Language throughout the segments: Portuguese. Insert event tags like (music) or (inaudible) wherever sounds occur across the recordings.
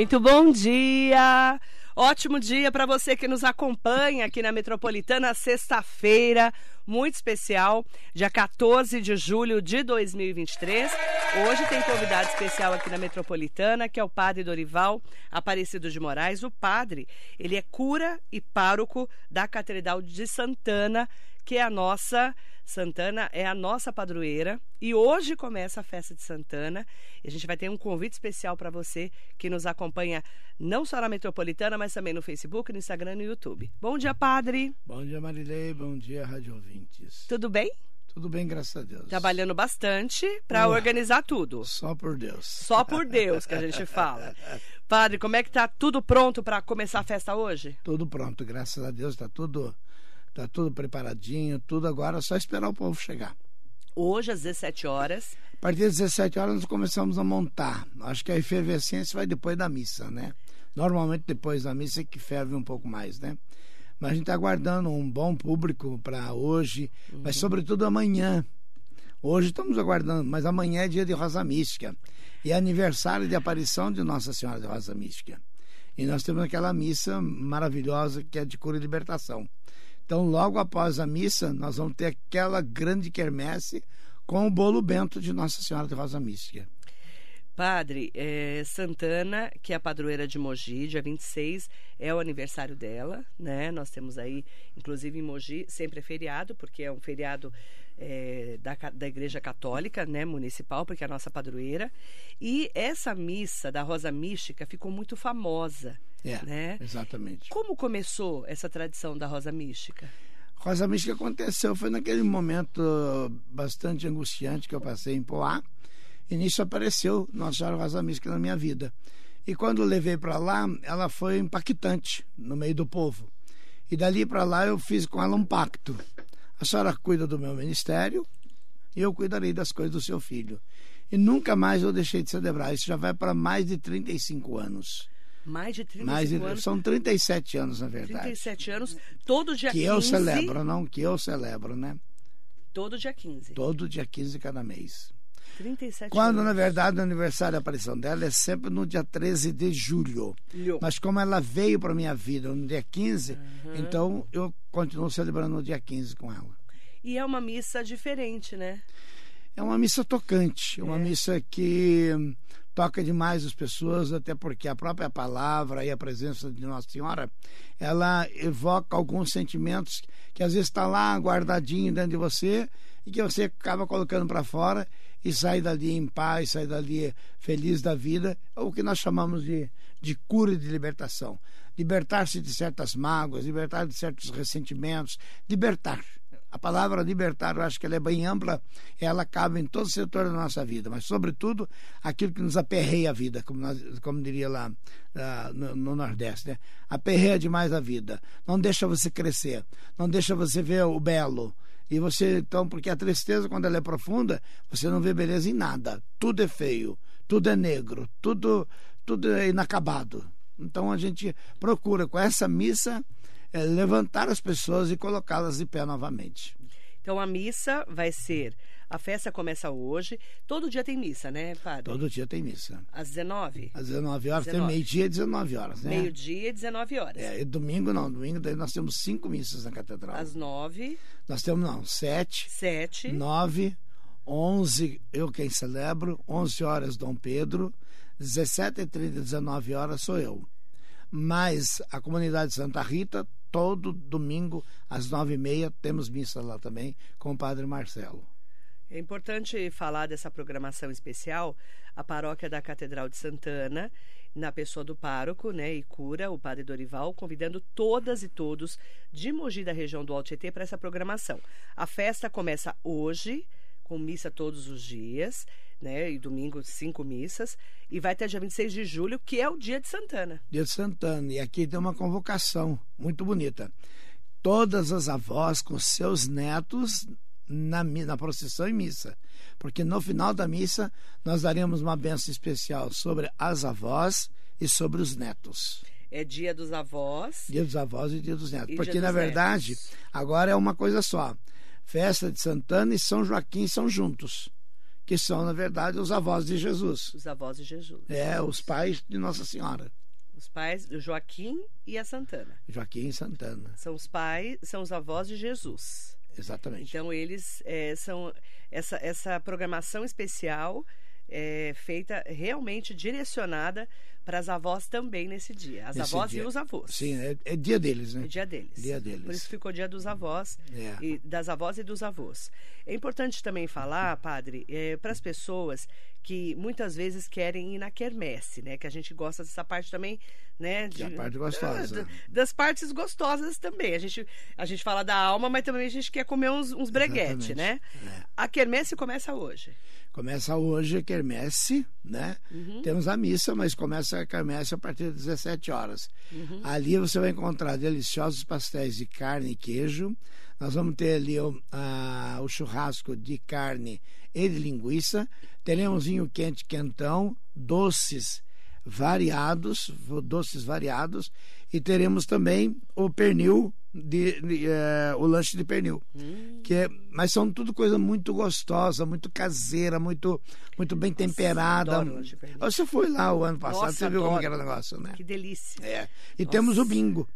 Muito bom dia! Ótimo dia para você que nos acompanha aqui na Metropolitana, sexta-feira, muito especial, dia 14 de julho de 2023. Hoje tem convidado especial aqui na Metropolitana, que é o Padre Dorival Aparecido de Moraes. O padre, ele é cura e pároco da Catedral de Santana, que é a nossa Santana é a nossa padroeira e hoje começa a festa de Santana. E a gente vai ter um convite especial para você que nos acompanha não só na Metropolitana, mas também no Facebook, no Instagram e no YouTube. Bom dia, padre. Bom dia, Marilei. Bom dia, Rádio Ouvintes. Tudo bem? Tudo bem, graças a Deus. Trabalhando bastante para uh, organizar tudo. Só por Deus. Só por Deus que a gente fala. (laughs) Padre, como é que tá tudo pronto para começar a festa hoje? Tudo pronto, graças a Deus, está tudo Tá tudo preparadinho, tudo agora, é só esperar o povo chegar. Hoje, às 17 horas. A partir das 17 horas, nós começamos a montar. Acho que a efervescência vai depois da missa, né? Normalmente, depois da missa é que ferve um pouco mais, né? Mas a gente está aguardando um bom público para hoje, uhum. mas sobretudo amanhã. Hoje estamos aguardando, mas amanhã é dia de Rosa Mística. E é aniversário de aparição de Nossa Senhora de Rosa Mística. E nós temos aquela missa maravilhosa que é de cura e libertação. Então, logo após a missa, nós vamos ter aquela grande quermesse com o bolo bento de Nossa Senhora de Rosa Mística. Padre, é, Santana, que é a padroeira de Mogi, dia 26 é o aniversário dela, né? Nós temos aí, inclusive em Mogi, sempre é feriado, porque é um feriado é, da, da Igreja Católica, né, municipal, porque é a nossa padroeira. E essa missa da Rosa Mística ficou muito famosa. É, né? exatamente. Como começou essa tradição da Rosa Mística? Rosa Mística aconteceu, foi naquele momento bastante angustiante que eu passei em Poá, e nisso apareceu Nossa Senhora Rosa Mística na minha vida. E quando levei para lá, ela foi impactante no meio do povo. E dali para lá eu fiz com ela um pacto. A senhora cuida do meu ministério e eu cuidarei das coisas do seu filho. E nunca mais eu deixei de celebrar. Isso já vai para mais de 35 anos. Mais de 35 Mais de, anos. São 37 anos, na verdade. 37 anos, todo dia que 15. Que eu celebro, não que eu celebro, né? Todo dia 15. Todo dia 15 de cada mês. 37 Quando, anos. na verdade, o aniversário da aparição dela é sempre no dia 13 de julho. Mas como ela veio para minha vida no dia 15, uhum. então eu continuo celebrando no dia 15 com ela. E é uma missa diferente, né? É uma missa tocante, é uma missa que toca demais as pessoas, até porque a própria palavra e a presença de Nossa Senhora, ela evoca alguns sentimentos que às vezes está lá guardadinho dentro de você e que você acaba colocando para fora e sai dali em paz, sai dali feliz da vida, é o que nós chamamos de, de cura e de libertação. Libertar-se de certas mágoas, libertar de certos ressentimentos, libertar. A palavra libertar, eu acho que ela é bem ampla, ela cabe em todo o setor da nossa vida, mas, sobretudo, aquilo que nos aperreia a vida, como, nós, como diria lá uh, no, no, Nordeste. Né? Aperreia demais a vida, não deixa você crescer, não deixa você ver o belo. E você, então, porque a tristeza, quando ela é profunda, você não vê beleza em nada. Tudo é feio, tudo é negro, tudo, tudo é inacabado. Então a gente procura com essa missa é, levantar as pessoas e colocá-las de pé novamente. Então a missa vai ser. A festa começa hoje. Todo dia tem missa, né, padre? Todo dia tem missa. Às 19? Às 19 horas. 19. Tem meio-dia e 19 horas, né? Meio-dia e 19 horas. É, e domingo não. Domingo daí nós temos cinco missas na catedral. Às 9. Nós temos, não, sete. Sete. Nove. 11, eu quem celebro. 11 horas, Dom Pedro. 17 e 30, 19 horas sou eu. Mas a comunidade Santa Rita todo domingo às nove e meia temos missa lá também com o Padre Marcelo. É importante falar dessa programação especial. A paróquia da Catedral de Santana, na pessoa do pároco, né, e cura, o Padre Dorival, convidando todas e todos de Mogi da região do Alto Tietê para essa programação. A festa começa hoje, com missa todos os dias, né? E domingo, cinco missas. E vai até dia 26 de julho, que é o dia de Santana. Dia de Santana. E aqui tem uma convocação muito bonita. Todas as avós com seus netos na, na procissão e missa. Porque no final da missa nós daremos uma benção especial sobre as avós e sobre os netos. É dia dos avós. Dia dos avós e dia dos netos. E Porque, na verdade, netos. agora é uma coisa só. Festa de Santana e São Joaquim são juntos que são, na verdade, os avós de Jesus. Os avós de Jesus. É, os pais de Nossa Senhora. Os pais, Joaquim e a Santana. Joaquim e Santana. São os pais, são os avós de Jesus. Exatamente. Então, eles é, são. Essa, essa programação especial é feita realmente direcionada para as avós também nesse dia. As Nesse avós dia. e os avós. Sim, é, é dia deles, né? É dia deles. Dia deles. Por isso ficou dia dos avós, É. e das avós e dos avós. É importante também falar, padre, para as pessoas que muitas vezes querem ir na quermesse, né? Que a gente gosta dessa parte também, né? É a parte gostosa. Ah, das partes gostosas também. A gente, a gente fala da alma, mas também a gente quer comer uns, uns breguete, né? É. A quermesse começa hoje. Começa hoje a quermesse, né? Uhum. Temos a missa, mas começa a quermesse a partir das 17 horas. Ali você vai encontrar deliciosos pastéis de carne e queijo. Nós vamos ter ali o, o churrasco de carne e de linguiça. Teremos vinho quente quentão, doces variados, doces variados, e teremos também o pernil, de, de, eh, o lanche de pernil. Que é, mas são tudo coisa muito gostosa, muito caseira, muito, muito bem temperada. adoro lanche de pernil. Você foi lá o ano passado, Nossa, você viu como adoro. que era o negócio, né? Que delícia. É. E temos o bingo.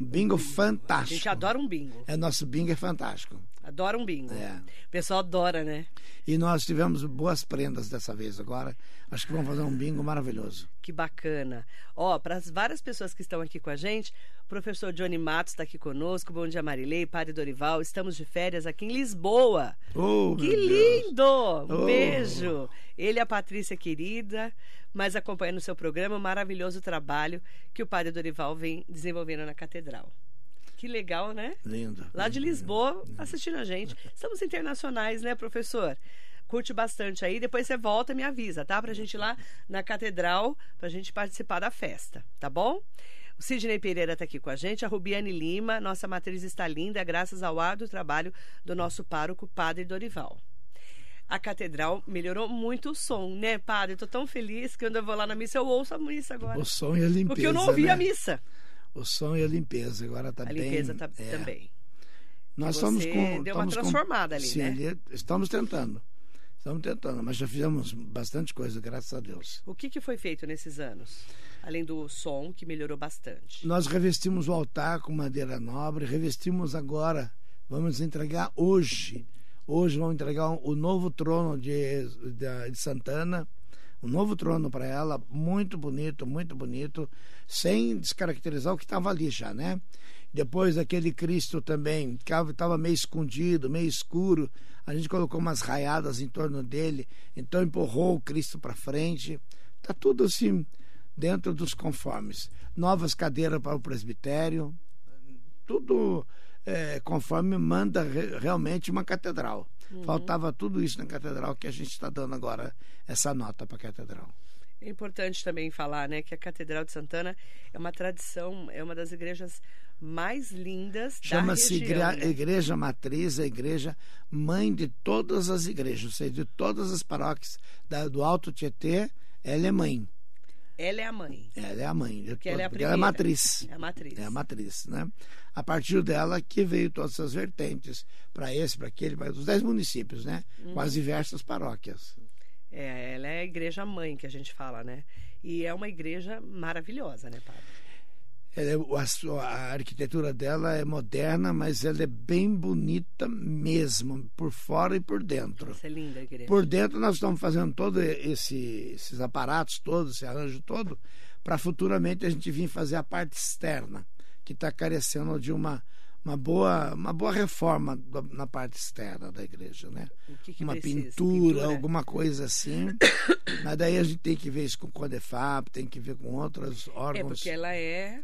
Bingo fantástico. A gente adora um bingo. É, nosso bingo é fantástico. Adora um bingo. É. O pessoal adora, né? E nós tivemos boas prendas dessa vez agora. Acho que vamos fazer um bingo maravilhoso. Que bacana. Ó, para as várias pessoas que estão aqui com a gente, o professor Johnny Matos está aqui conosco. Bom dia, Marilei, Padre Dorival. Estamos de férias aqui em Lisboa. Oh, Que lindo! Um Oh. beijo. Ele e a Patrícia querida, mas acompanhando o seu programa, o maravilhoso trabalho que o Padre Dorival vem desenvolvendo na Catedral. Que legal, né? Lindo. Lá de lindo, Lisboa, assistindo a gente. Estamos internacionais, né, professor? Curte bastante aí, depois você volta e me avisa, tá? Pra gente ir lá na catedral, pra gente participar da festa, tá bom? O Sidney Pereira tá aqui com a gente, a Rubiane Lima, nossa matriz está linda, graças ao árduo trabalho do nosso pároco, Padre Dorival. A catedral melhorou muito o som, né, padre? Tô tão feliz que quando eu vou lá na missa, eu ouço a missa agora. O som e a limpeza. Porque eu não ouvi né? a missa. O som e a limpeza. Agora está A bem. limpeza tá, é. também. Nós Você estamos com. deu uma estamos com- transformada ali, Sim, né? ali estamos tentando. Estamos tentando, mas já fizemos bastante coisa, graças a Deus. O que, que foi feito nesses anos? Além do som, que melhorou bastante. Nós revestimos o altar com madeira nobre, revestimos agora, vamos entregar hoje. Hoje vamos entregar o novo trono de, de, de Santana, um novo trono para ela, muito bonito, muito bonito, sem descaracterizar o que estava ali já, né? Depois aquele Cristo também, que estava meio escondido, meio escuro, a gente colocou umas raiadas em torno dele, então empurrou o Cristo para frente. Tá tudo assim dentro dos conformes. Novas cadeiras para o presbitério, tudo é, conforme manda re- realmente uma catedral. Faltava tudo isso na catedral que a gente está dando agora essa nota para a catedral. É importante também falar, né, que a Catedral de Santana é uma tradição, é uma das igrejas mais lindas Chama-se da igre- região. né? Igreja Matriz, a igreja mãe de todas as igrejas, ou seja, de todas as paróquias da- do Alto Tietê, ela é mãe. Ela é a mãe, Ela é a mãe. de Porque ela é a porque ela é primeira. matriz. é a matriz. É a matriz, né? A partir dela que veio todas essas vertentes para esse, para aquele, para os dez municípios, né? Uhum. Com as diversas paróquias. É, ela é a igreja mãe que a gente fala, né? E é uma igreja maravilhosa, né, padre? Ela é- a, sua- a arquitetura dela é moderna, mas ela é bem bonita mesmo, por fora e por dentro. Essa é linda a igreja. Por dentro nós estamos fazendo todos esse, esses aparatos todos, esse arranjo todo, para futuramente a gente vir fazer a parte externa, que está carecendo de uma, uma, boa, uma boa reforma na parte externa da igreja, né? Que que uma precisa? pintura, alguma coisa assim. (coughs) Mas daí a gente tem que ver isso com o Codefap, tem que ver com outros É, órgãos. porque ela é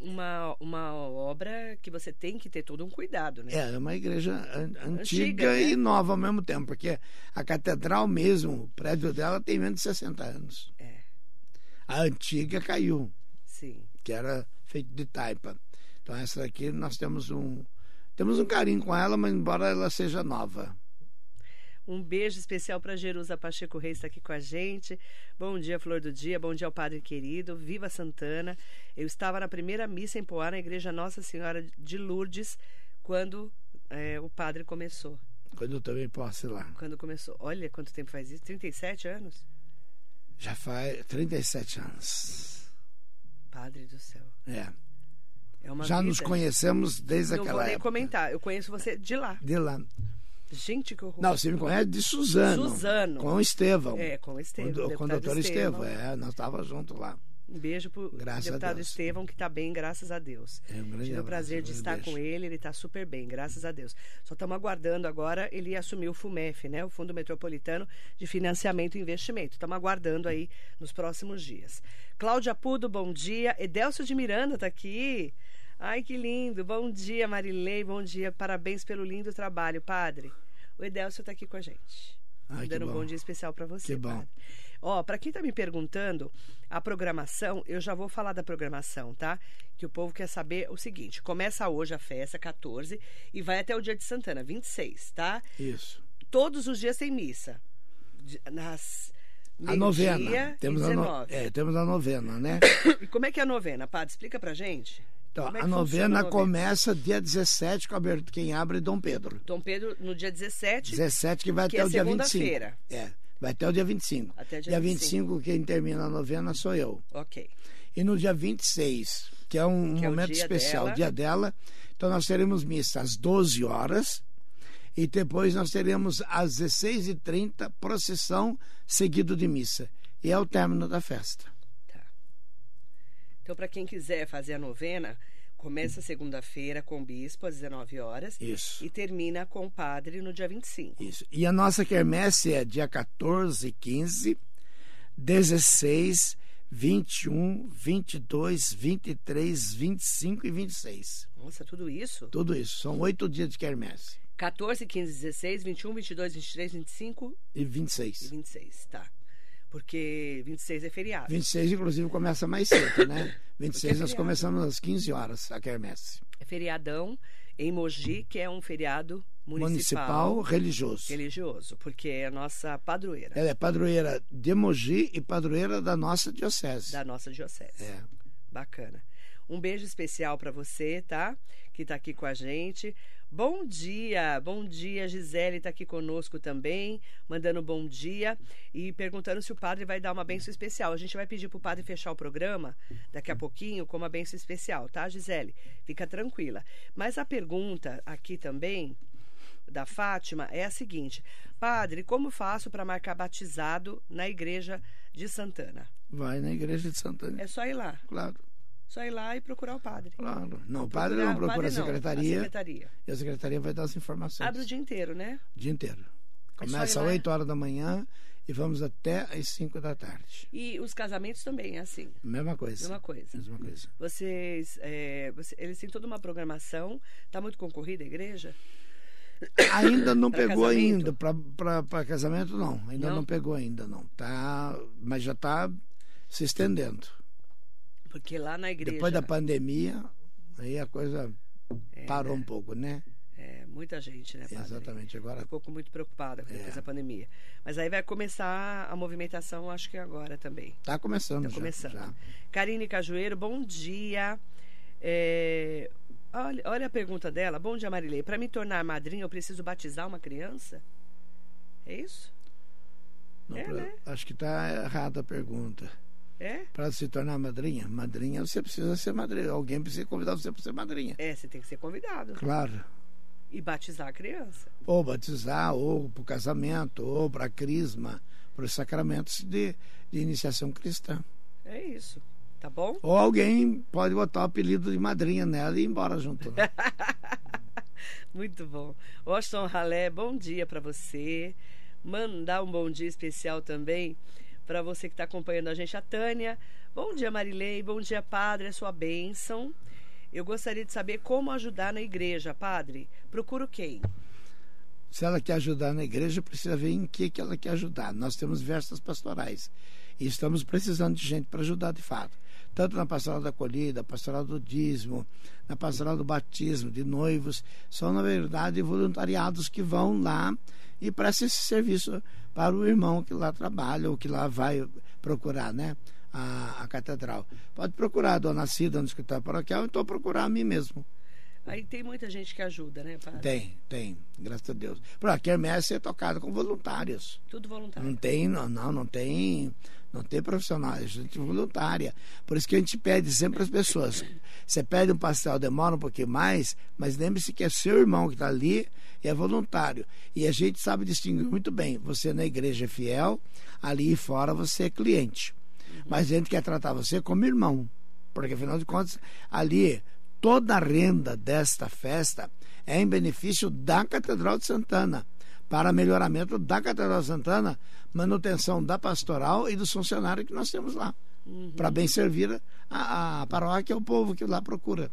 uma, uma obra que você tem que ter todo um cuidado, né? É, é uma igreja an- antiga, Antiga, né? e nova ao mesmo tempo, porque a catedral mesmo, o prédio dela tem menos de 60 anos. É, A antiga caiu, sim. que era feita de taipa. Então essa daqui nós temos um temos um carinho com ela, mas embora ela seja nova. Um beijo especial para Jerusa Pacheco Reis, está aqui com a gente. Bom dia, Flor do Dia. Bom dia ao Padre querido. Viva Santana. Eu estava na primeira missa em Poá, na Igreja Nossa Senhora de Lourdes, quando é, o padre começou. Quando eu também posso ir lá. Quando começou. Olha quanto tempo faz isso? 37 anos? Já faz 37 anos. Padre do céu. É. É Já vida. nos conhecemos desde Não aquela vou nem época. comentar. Eu conheço você de lá. De lá. Gente, que horror. Não, você me conhece de Suzano. Suzano. Com o Estevão. É, com o Estevão. Com, o- com o doutor Estevão. Estevão. É, nós estávamos juntos lá. Um beijo pro Graças deputado. Estevão, que está bem, graças a Deus. É, um grande Tive o prazer de estar beijo. com ele, ele está super bem, graças a Deus. Só estamos aguardando agora ele assumir o FUMEF, né? O Fundo Metropolitano de Financiamento e Investimento. Estamos aguardando aí nos próximos dias. Cláudia Pudo, bom dia. Edelcio de Miranda está aqui. Ai, que lindo. Bom dia, Marilei. Bom dia. Parabéns pelo lindo trabalho, padre. O Edelcio está aqui com a gente. Ai, que dando um bom. dia especial para você, Que bom. padre. Ó, para quem tá me perguntando, a programação, eu já vou falar da programação, tá? Que o povo quer saber o seguinte: começa hoje a festa, 14, e vai até o dia de Santana, 26, tá? Isso. Todos os dias tem missa. Nas A novena. Temos a, no... 19. é, temos a novena, né? (coughs) E como é que é a novena, padre? Explica pra gente. Então, é a novena começa dia 17, com a abertura- quem abre é Dom Pedro. Dom Pedro, no dia 17, 17 que vai que até é o dia 25. segunda-feira. É, vai até o dia 25. Até dia dia 25, quem termina a novena sou eu. Ok. E no dia 26, que é um Que é momento dia especial, dela. o dia dela, então nós teremos missa às 12 horas e depois nós teremos às 16h30 procissão seguido de missa. E é o término da festa. Tá. Então, para quem quiser fazer a novena, começa segunda-feira com o bispo às 19 horas Isso. e termina com o padre no dia 25. Isso. E a nossa quermesse é dia 14, 15, 16, 21, 22, 23, 25 e 26. Nossa, tudo isso? Tudo isso. São oito dias de quermesse. 14, 15, 16, 21, 22, 23, 25 E e 26. 26, tá. Porque 26 é feriado. 26, inclusive, começa mais cedo, né? (laughs) 26 nós feriado. começamos às 15 horas a quermesse. É feriadão em Mogi, que é um feriado municipal, Municipal religioso. religioso, porque é a nossa padroeira Ela é padroeira de Mogi e padroeira da nossa diocese. da nossa diocese. É. Bacana. Um beijo especial para você, tá? Que tá aqui com a gente. Bom dia, bom dia, Gisele está aqui conosco também, mandando bom dia e perguntando se o padre vai dar uma benção especial. A gente vai pedir para o padre fechar o programa daqui a pouquinho com uma benção especial, tá, Gisele? Fica tranquila. Mas a pergunta aqui também da Fátima é a seguinte: Padre, como faço para marcar batizado na igreja de Santana? Vai na igreja de Santana. É só ir lá. Claro, Só ir lá e procurar o padre. claro. Não, o padre Procurar- não procura padre a não, secretaria. a secretaria. E a secretaria vai dar as informações. Abre o dia inteiro, né? o dia inteiro. É Começa às lá. 8 horas da manhã e vamos até às 5 da tarde. E os casamentos também é assim. Mesma coisa. Mesma coisa. Mesma coisa. Vocês, é, você- eles têm toda uma programação. Tá muito concorrida a igreja? Ainda não (coughs) pegou casamento? ainda. Para casamento, não. Ainda Não? não? pegou ainda, não. Tá, mas já está se estendendo. Porque lá na igreja. Depois da pandemia, aí a coisa parou um pouco, né? É, muita gente, né, padre? Exatamente. Agora Ficou com- muito preocupada depois É. da pandemia. Mas aí vai começar a movimentação, acho que agora também. está começando Tá já. começando. já. Karine Cajueiro, bom dia. É, olha, olha a pergunta dela. Bom dia, Marilei. Para me tornar madrinha, eu preciso batizar uma criança? É isso? Não, É, pra- né? Acho que está errada a pergunta. É? Para se tornar madrinha, madrinha você precisa ser madrinha. Alguém precisa convidar você para ser madrinha. É, você tem que ser convidado. Claro. E batizar a criança. Ou batizar, ou para o casamento, ou para a crisma, para os sacramentos de, de iniciação cristã. É isso. Tá bom? Ou alguém pode botar o apelido de madrinha nela e ir embora junto. né? (laughs) Muito bom. Washington Ralé, bom dia para você. Mandar um bom dia especial também para você que está acompanhando a gente, a Tânia. Bom dia, Marilei. Bom dia, Padre. É sua bênção. Eu gostaria de saber como ajudar na igreja, Padre. Procuro quem? Se ela quer ajudar na igreja, precisa ver em que, que ela quer ajudar. Nós temos diversas pastorais e estamos precisando de gente para ajudar de fato. Tanto na pastoral da acolhida, pastoral do dízimo, na pastoral do batismo de noivos, são, na verdade, voluntariados que vão lá e prestam esse serviço para o irmão que lá trabalha ou que lá vai procurar, né? A, a catedral. Pode procurar a dona Cida no escritório paroquial, então procurar a mim mesmo. Aí tem muita gente que ajuda, né, padre? Tem, tem, graças a Deus. Por a quermesse é tocada com voluntários. Tudo voluntário. Não tem, não, não, não tem, não tem profissionais, é gente voluntária. Por isso que a gente pede sempre as pessoas. Você pede um pastel, demora um pouquinho mais, mas lembre-se que é seu irmão que está ali e é voluntário. E a gente sabe distinguir muito bem. Você na igreja é fiel, ali fora você é cliente. Mas a gente quer tratar você como irmão. Porque afinal de contas, ali toda a renda desta festa é em benefício da Catedral de Santana, para melhoramento da Catedral de Santana, manutenção da pastoral e dos funcionários que nós temos lá, uhum. para bem servir a, a paróquia e o povo que lá procura.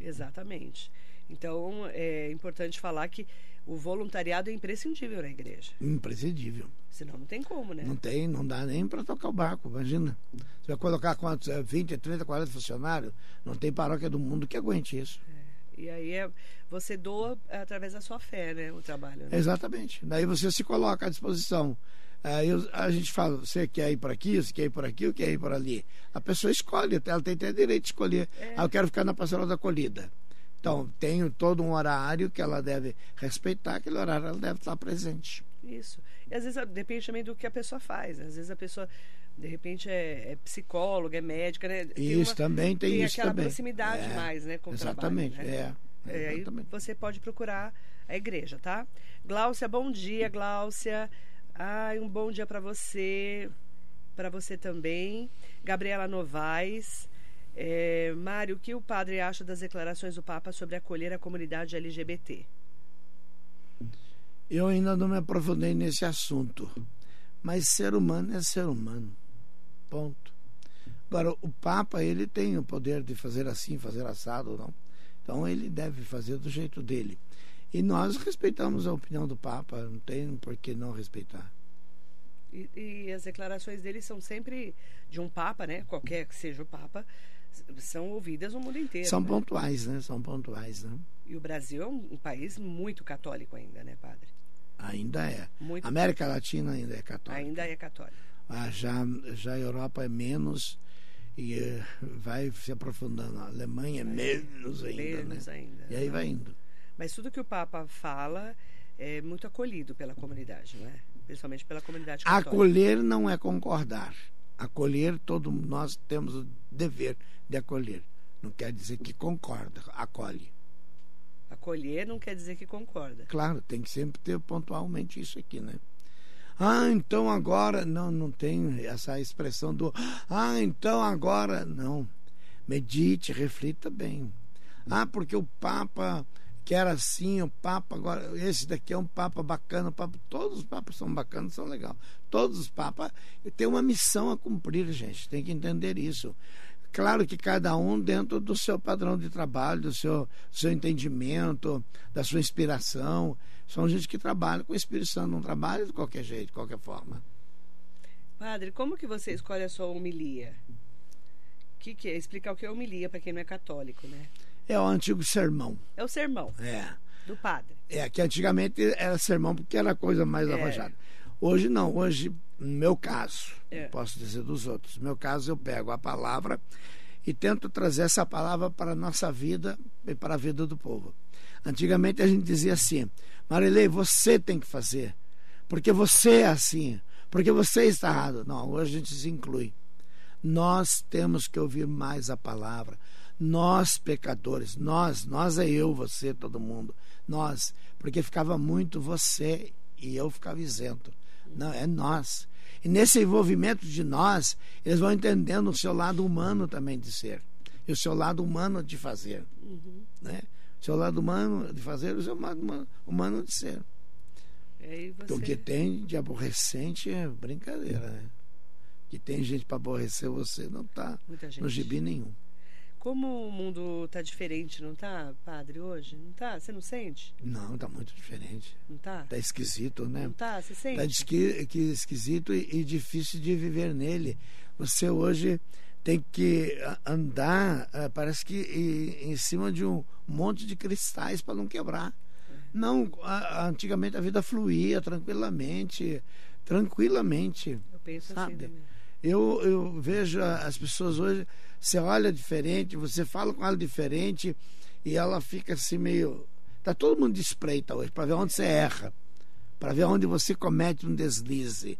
Exatamente. Então, é importante falar que o voluntariado é imprescindível na igreja. Imprescindível. Senão não tem como, né? Não tem, não dá nem para tocar o barco, imagina. Você vai colocar quantos? 20, 30, 40 funcionários? Não tem paróquia do mundo que aguente isso. É. E aí é, você doa através da sua fé, né? O trabalho. Né? Exatamente. Daí você se coloca à disposição. Aí a gente fala, você quer ir por aqui, você quer ir por aqui, ou quer ir por ali. A pessoa escolhe, ela tem até direito de escolher. É. Ah, eu quero ficar na pastoral da acolhida. Então, tem todo um horário que ela deve respeitar, aquele horário ela deve estar presente. Isso. E às vezes depende também do que a pessoa faz. Às vezes a pessoa, de repente, é, é psicóloga, é médica, né? Tem isso uma, também tem, tem isso aquela também. proximidade é, mais, né? Com exatamente, o trabalho, né? é. é aí você pode procurar a igreja, tá? Gláucia, bom dia, Gláucia. Ai, um bom dia para você, para você também. Gabriela Novaes. É, Mário, o que o padre acha das declarações do Papa sobre acolher a comunidade LGBT? Eu ainda não me aprofundei nesse assunto, mas ser humano é ser humano. Ponto. Agora, o Papa, ele tem o poder de fazer assim, fazer assado ou não. Então, ele deve fazer do jeito dele. E nós respeitamos a opinião do Papa, não tem por que não respeitar. E, e, as declarações dele são sempre de um Papa, né? Qualquer que seja o Papa, são ouvidas no mundo inteiro. São né? pontuais, né? São pontuais, né? E o Brasil é um, um país muito católico ainda, né, padre? Ainda é. Muito América Latina ainda é católica. Ainda é católica. Ah, já, já a Europa é menos e uh, vai se aprofundando. A Alemanha é menos ainda, menos né? ainda. E aí vai indo. Mas tudo que o Papa fala é muito acolhido pela comunidade, não é? Principalmente pela comunidade católica. Acolher não é concordar. Acolher, todo nós temos o dever de acolher. Não quer dizer que concorda, acolhe. Acolher não quer dizer que concorda. Claro, tem que sempre ter pontualmente isso aqui, né? Ah, então agora. Não, não tem essa expressão do. Ah, então agora. Não. Medite, reflita bem. Ah, porque o Papa quer assim, o Papa agora. Esse daqui é um Papa bacana. Papa, todos os Papas são bacanas, são legais. Todos os Papas têm uma missão a cumprir, gente. Tem que entender isso. Claro que cada um dentro do seu padrão de trabalho, do seu, seu entendimento, da sua inspiração. São gente que trabalha com o Espírito Santo, não trabalha de qualquer jeito, de qualquer forma. Padre, como que você escolhe a sua homilia? Que, que é? Explicar o que é homilia para quem não é católico, né? É o antigo sermão. É o sermão. É. Do padre. É, que antigamente era sermão porque era coisa mais é. arrojada. Hoje não, hoje, no meu caso, é. posso dizer dos outros, no meu caso eu pego a palavra e tento trazer essa palavra para a nossa vida e para a vida do povo. Antigamente a gente dizia assim, Marilei, você tem que fazer, porque você é assim, porque você está errado. Não, hoje a gente se inclui. Nós temos que ouvir mais a palavra. Nós, pecadores, nós, nós é eu, você, todo mundo. Nós, porque ficava muito você e eu ficava isento. Não, é nós. E nesse envolvimento de nós, eles vão entendendo o seu lado humano também de ser. E o seu lado humano de fazer. Uhum. Né? O seu lado humano de fazer o seu lado humano de ser. Você... Então, o que tem de aborrecente é brincadeira, né? Que tem gente para aborrecer você, não está no gibi nenhum. Como o mundo está diferente, não está, padre, hoje? Não está? Você não sente? Não, está muito diferente. Não está? Está esquisito, né? Não está? Você sente? Está que, esquisito e, e, difícil de viver nele. Você hoje tem que andar, eh, parece que em cima de um monte de cristais para não quebrar. Não, antigamente a vida fluía tranquilamente, tranquilamente. Eu penso assim sabe? assim também. Eu, eu vejo as pessoas hoje, você olha diferente, você fala com ela diferente e ela fica assim meio. Tá todo mundo de espreita hoje para ver onde você erra, para ver onde você comete um deslize.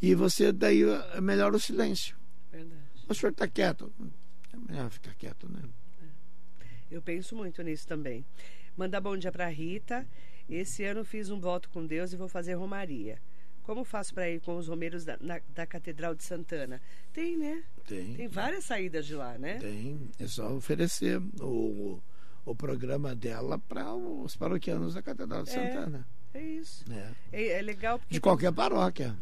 E você daí é melhor o silêncio. Verdade. O senhor está quieto. É melhor ficar quieto, né? Eu penso muito nisso também. Mandar bom dia para Rita. Esse ano fiz um voto com Deus e vou fazer romaria. Como faço para ir com os romeiros da, na, da Catedral de Santana? Tem, né? Tem. Tem várias saídas de lá, né? Tem. É só oferecer o, o programa dela para os paroquianos da Catedral de É. Santana. É isso. É. É, é legal porque De qualquer paróquia.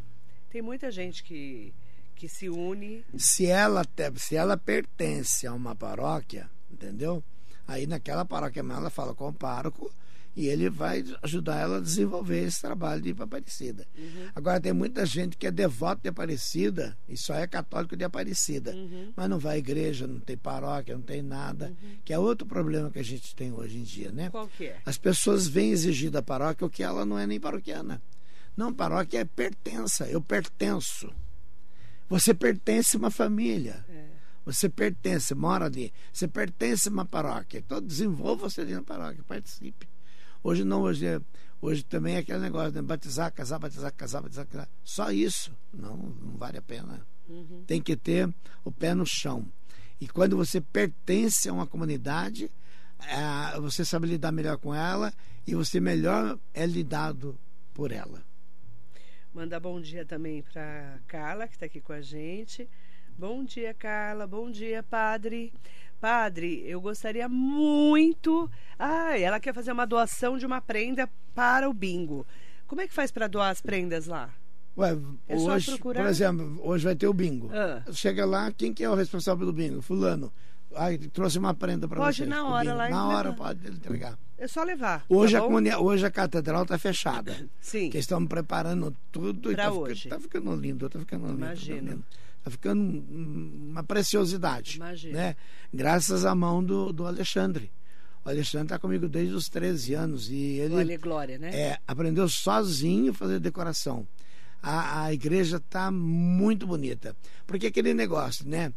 tem muita gente que, que se une. Se ela, se ela pertence a uma paróquia, entendeu? Aí naquela paróquia ela fala com o pároco e ele vai ajudar ela a desenvolver esse trabalho de ir para Aparecida. Uhum. Agora tem muita gente que é devoto de Aparecida e só é católico de Aparecida. Uhum. Mas não vai à igreja, não tem paróquia, não tem nada. Que é outro problema que a gente tem hoje em dia, né? Qual que é? As pessoas vêm exigir da paróquia o que ela não é nem paroquiana. Não, paróquia é pertença, eu pertenço. Você pertence a uma família. É. Você pertence, mora ali. Você pertence a uma paróquia. Então desenvolva-se ali na paróquia, participe. Hoje não, hoje, é- hoje também é aquele negócio, né? Batizar, casar, batizar, casar, batizar, casar. Só isso. Não, não vale a pena. Uhum. Tem que ter o pé no chão. E quando você pertence a uma comunidade, eh, você sabe lidar melhor com ela e você melhor é lidado por ela. Mandar bom dia também para Carla, que está aqui com a gente. Bom dia, Carla. Bom dia, padre. Padre, eu gostaria muito. Ah, ela quer fazer uma doação de uma prenda para o bingo. Como é que faz para doar as prendas lá? Ué, É hoje, procurar. por exemplo, hoje vai ter o bingo. Ah. Chega lá, quem que é o responsável pelo bingo? Fulano. Ai, trouxe uma prenda para Pode vocês. na hora lá Na hora levar. pode entregar. É só levar. Hoje, tá a, comuni- hoje a catedral está fechada. Sim. Que estão preparando tudo Pra tá, hoje. Fica, tá ficando lindo, tá ficando lindo. Imagino. Tá, lindo. Tá ficando um- uma preciosidade. Imagino. Né? Graças à mão do, do Alexandre. O Alexandre está comigo desde os 13 anos e ele Olha, Glória, né? é, aprendeu sozinho a fazer decoração. A, a igreja está muito bonita. Porque aquele negócio, né?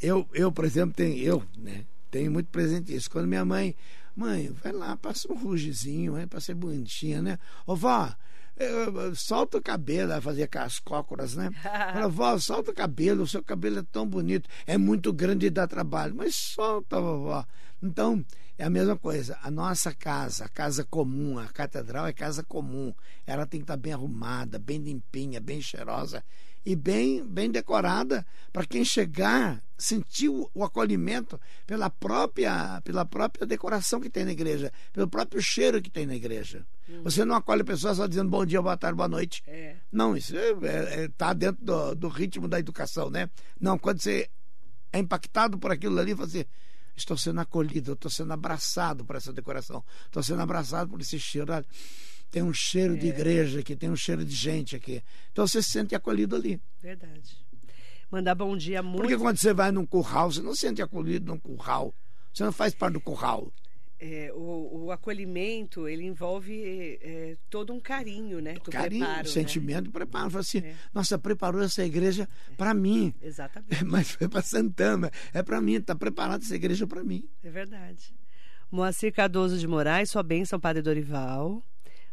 Eu, eu por exemplo, tenho, eu, né? Tenho muito presente isso. Quando minha mãe, mãe, vai lá, passa um rugezinho, né? Para ser bonitinha, né? Ô, vó, eh, solta o cabelo, ela fazia as cócoras, né? (laughs) Fala, vó, solta o cabelo, o seu cabelo é tão bonito, é muito grande e dá trabalho. Mas solta, vovó. Então, é a mesma coisa. A nossa casa, a casa comum, a catedral é casa comum. Ela tem que estar bem arrumada, bem limpinha, bem cheirosa e bem, bem decorada para quem chegar sentir o, o acolhimento pela própria, pela própria decoração que tem na igreja, pelo próprio cheiro que tem na igreja. Você não acolhe a pessoa só dizendo bom dia, boa tarde, boa noite. É. Não, isso está é, é, tá dentro do, do ritmo da educação, né? Não, quando você é impactado por aquilo ali, você estou sendo acolhido, estou sendo abraçado por essa decoração, estou sendo abraçado por esse cheiro. Tem um cheiro de igreja aqui, tem um cheiro de gente aqui. Então você se sente acolhido ali. Verdade. Mandar bom dia muito. Porque quando você vai num curral, você não se sente acolhido num curral. Você não faz parte do curral. É, o, o acolhimento, ele envolve é, todo um carinho, né? Do Carinho, preparo, né? sentimento, preparo. Fala assim, É. nossa, preparou essa igreja para mim. Exatamente. (laughs) Mas foi para Santana. É para mim, está preparada essa igreja para mim. É verdade. Moacir Cardoso de Moraes, sua bênção, Padre Dorival.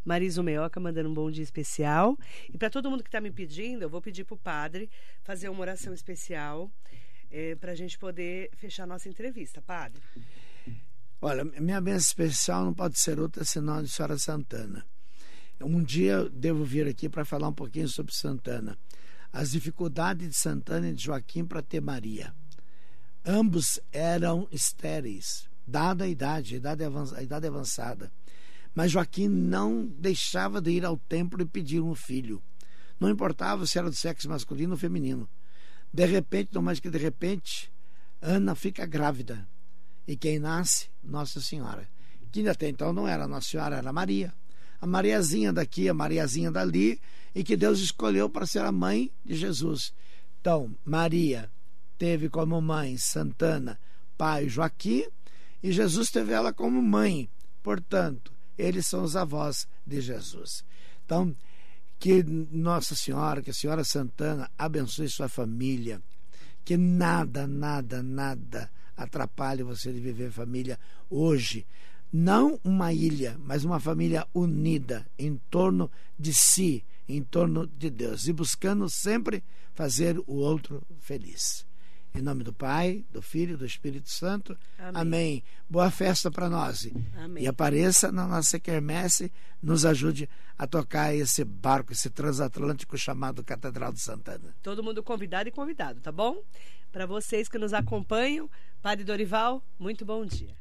Marisa Meoca mandando um bom dia especial. E para todo mundo que está me pedindo, eu vou pedir para o padre fazer uma oração especial para a gente poder fechar nossa entrevista. Padre. Olha, minha bênção especial não pode ser outra senão a de Senhora Santana. Um dia devo vir aqui para falar um pouquinho sobre Santana. As dificuldades de Santana e de Joaquim para ter Maria. Ambos eram estéreis, dada a idade, a idade avançada. Mas Joaquim não deixava de ir ao templo e pedir um filho. Não importava se era do sexo masculino ou feminino. De repente, não mais que de repente, Ana fica grávida. E quem nasce? Nossa Senhora. Que até então não era Nossa Senhora, era Maria. A Mariazinha daqui, a Mariazinha dali, e que Deus escolheu para ser a mãe de Jesus. Então, Maria teve como mãe Santana, pai Joaquim, e Jesus teve ela como mãe. Portanto, eles são os avós de Jesus. Então, que Nossa Senhora, que a Senhora Santana abençoe sua família, que nada, nada, nada atrapalhe você de viver família hoje. Não uma ilha, mas uma família unida em torno de si, em torno de Deus e buscando sempre fazer o outro feliz. Em nome do Pai, do Filho e do Espírito Santo. Amém. Amém. Boa festa para nós. Amém. E apareça na nossa quermesse, nos ajude a tocar esse barco, esse transatlântico chamado Catedral de Santana. Todo mundo convidado e convidado, tá bom? Para vocês que nos acompanham, Padre Dorival, muito bom dia.